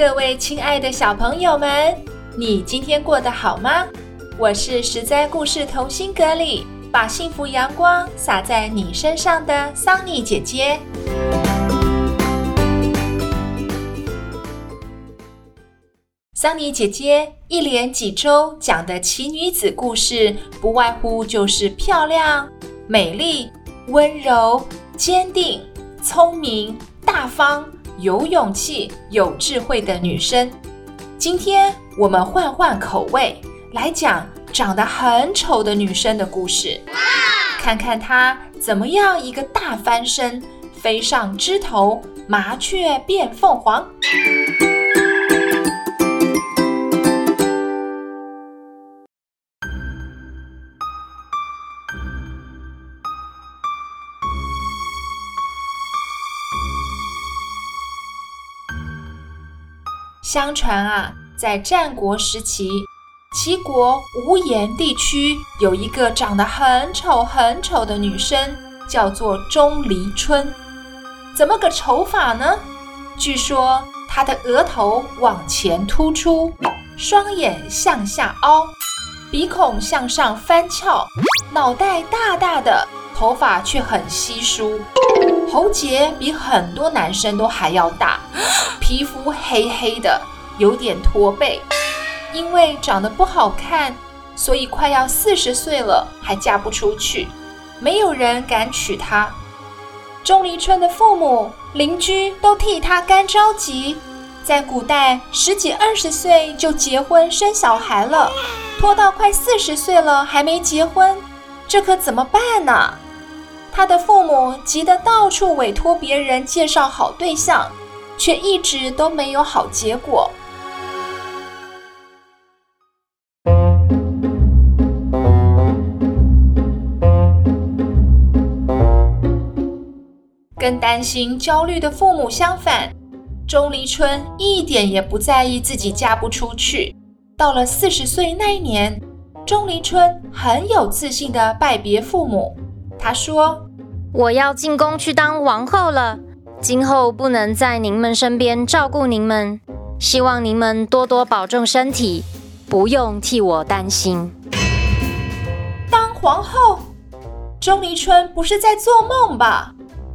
各位亲爱的小朋友们，你今天过得好吗？我是十灾故事童心阁里把幸福阳光洒在你身上的桑尼姐姐。桑尼姐姐一连几周讲的奇女子故事，不外乎就是漂亮、美丽、温柔、坚定、聪明、大方。有勇气、有智慧的女生。今天我们换换口味，来讲长得很丑的女生的故事。看看她怎么样一个大翻身，飞上枝头，麻雀变凤凰。相传啊，在战国时期，齐国无盐地区有一个长得很丑很丑的女生，叫做钟离春。怎么个丑法呢？据说她的额头往前突出，双眼向下凹，鼻孔向上翻翘，脑袋大大的，头发却很稀疏，喉结比很多男生都还要大。皮肤黑黑的，有点驼背，因为长得不好看，所以快要四十岁了还嫁不出去，没有人敢娶她。钟离春的父母、邻居都替她干着急。在古代，十几二十岁就结婚生小孩了，拖到快四十岁了还没结婚，这可怎么办呢？他的父母急得到处委托别人介绍好对象。却一直都没有好结果。跟担心、焦虑的父母相反，钟离春一点也不在意自己嫁不出去。到了四十岁那一年，钟离春很有自信的拜别父母。她说：“我要进宫去当王后了。”今后不能在您们身边照顾您们，希望您们多多保重身体，不用替我担心。当皇后，钟离春不是在做梦吧？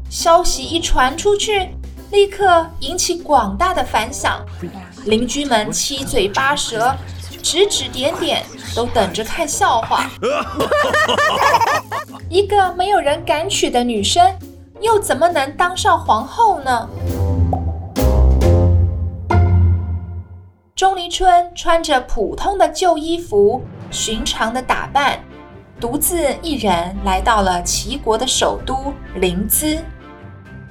消息一传出去，立刻引起广大的反响，邻居们七嘴八舌，指指点点，都等着看笑话。一个没有人敢娶的女生。又怎么能当上皇后呢？钟离春穿着普通的旧衣服，寻常的打扮，独自一人来到了齐国的首都临淄。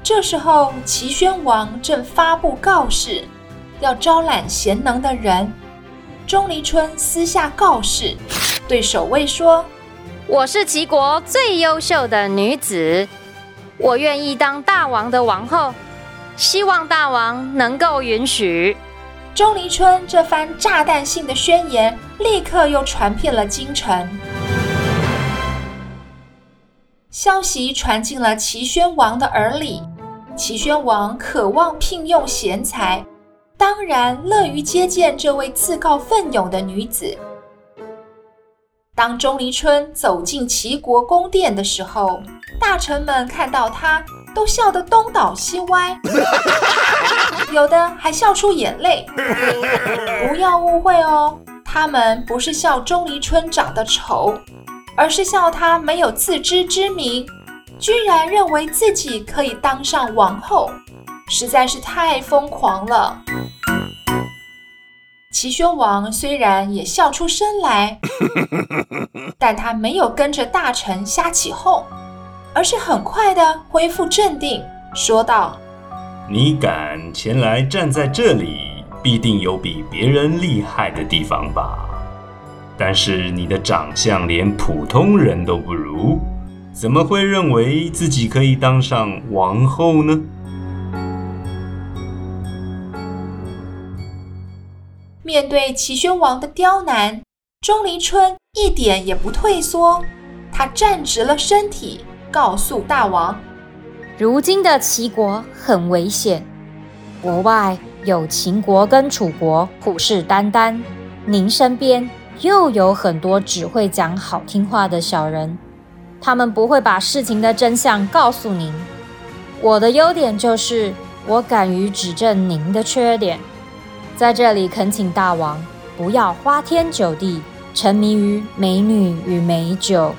这时候，齐宣王正发布告示，要招揽贤能的人。钟离春撕下告示，对守卫说：“我是齐国最优秀的女子。”我愿意当大王的王后，希望大王能够允许。钟离春这番炸弹性的宣言，立刻又传遍了京城。消息传进了齐宣王的耳里，齐宣王渴望聘用贤才，当然乐于接见这位自告奋勇的女子。当钟离春走进齐国宫殿的时候，大臣们看到他，都笑得东倒西歪，有的还笑出眼泪。不要误会哦，他们不是笑钟离春长得丑，而是笑他没有自知之明，居然认为自己可以当上王后，实在是太疯狂了。齐宣王虽然也笑出声来，但他没有跟着大臣瞎起哄，而是很快的恢复镇定，说道：“你敢前来站在这里，必定有比别人厉害的地方吧？但是你的长相连普通人都不如，怎么会认为自己可以当上王后呢？面对齐宣王的刁难，钟离春一点也不退缩，他站直了身体，告诉大王。如今的齐国很危险，国外有秦国跟楚国虎视眈眈，您身边又有很多只会讲好听话的小人，他们不会把事情的真相告诉您。我的优点就是我敢于指正您的缺点，在这里恳请大王不要花天酒地，沉迷于美女与美酒，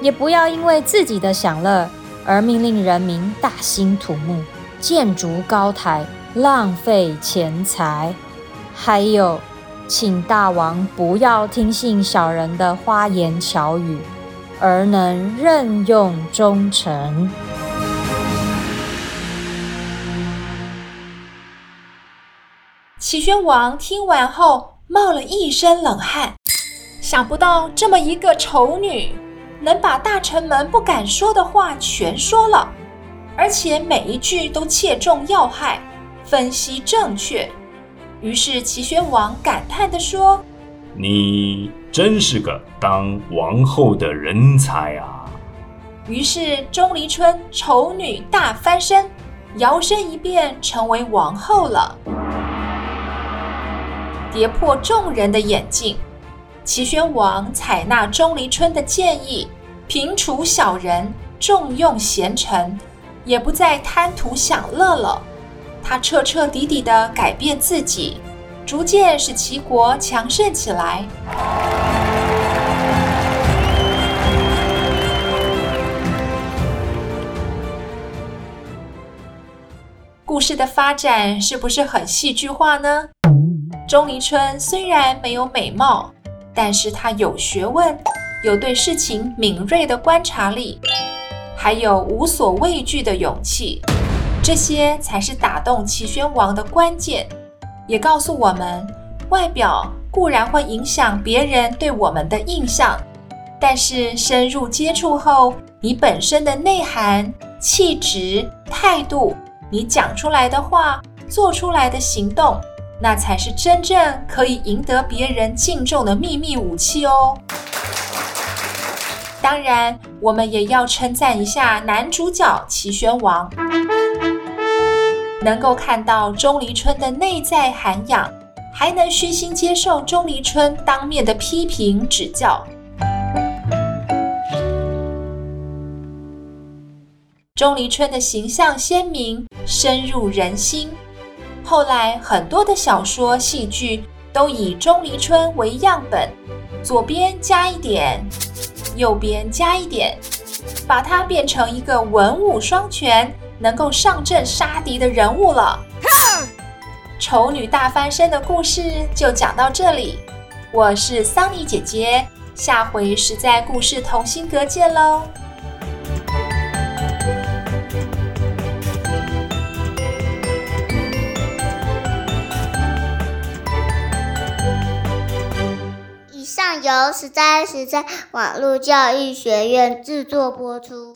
也不要因为自己的享乐。而命令人民大兴土木、建筑高台、浪费钱财，还有，请大王不要听信小人的花言巧语，而能任用忠臣。齐宣王听完后冒了一身冷汗，想不到这么一个丑女。能把大臣们不敢说的话全说了，而且每一句都切中要害，分析正确。于是齐宣王感叹地说：“你真是个当王后的人才啊！”于是钟离春丑女大翻身，摇身一变成为王后了，跌破众人的眼镜。齐宣王采纳钟离春的建议，平除小人，重用贤臣，也不再贪图享乐了。他彻彻底底的改变自己，逐渐使齐国强盛起来。故事的发展是不是很戏剧化呢？钟离春虽然没有美貌。但是他有学问，有对事情敏锐的观察力，还有无所畏惧的勇气，这些才是打动齐宣王的关键。也告诉我们，外表固然会影响别人对我们的印象，但是深入接触后，你本身的内涵、气质、态度，你讲出来的话，做出来的行动。那才是真正可以赢得别人敬重的秘密武器哦。当然，我们也要称赞一下男主角齐宣王，能够看到钟离春的内在涵养，还能虚心接受钟离春当面的批评指教。钟离春的形象鲜明，深入人心。后来，很多的小说、戏剧都以钟离春为样本，左边加一点，右边加一点，把它变成一个文武双全、能够上阵杀敌的人物了。丑女大翻身的故事就讲到这里，我是桑尼姐姐，下回实在故事同心阁见喽。由十三十三网络教育学院制作播出。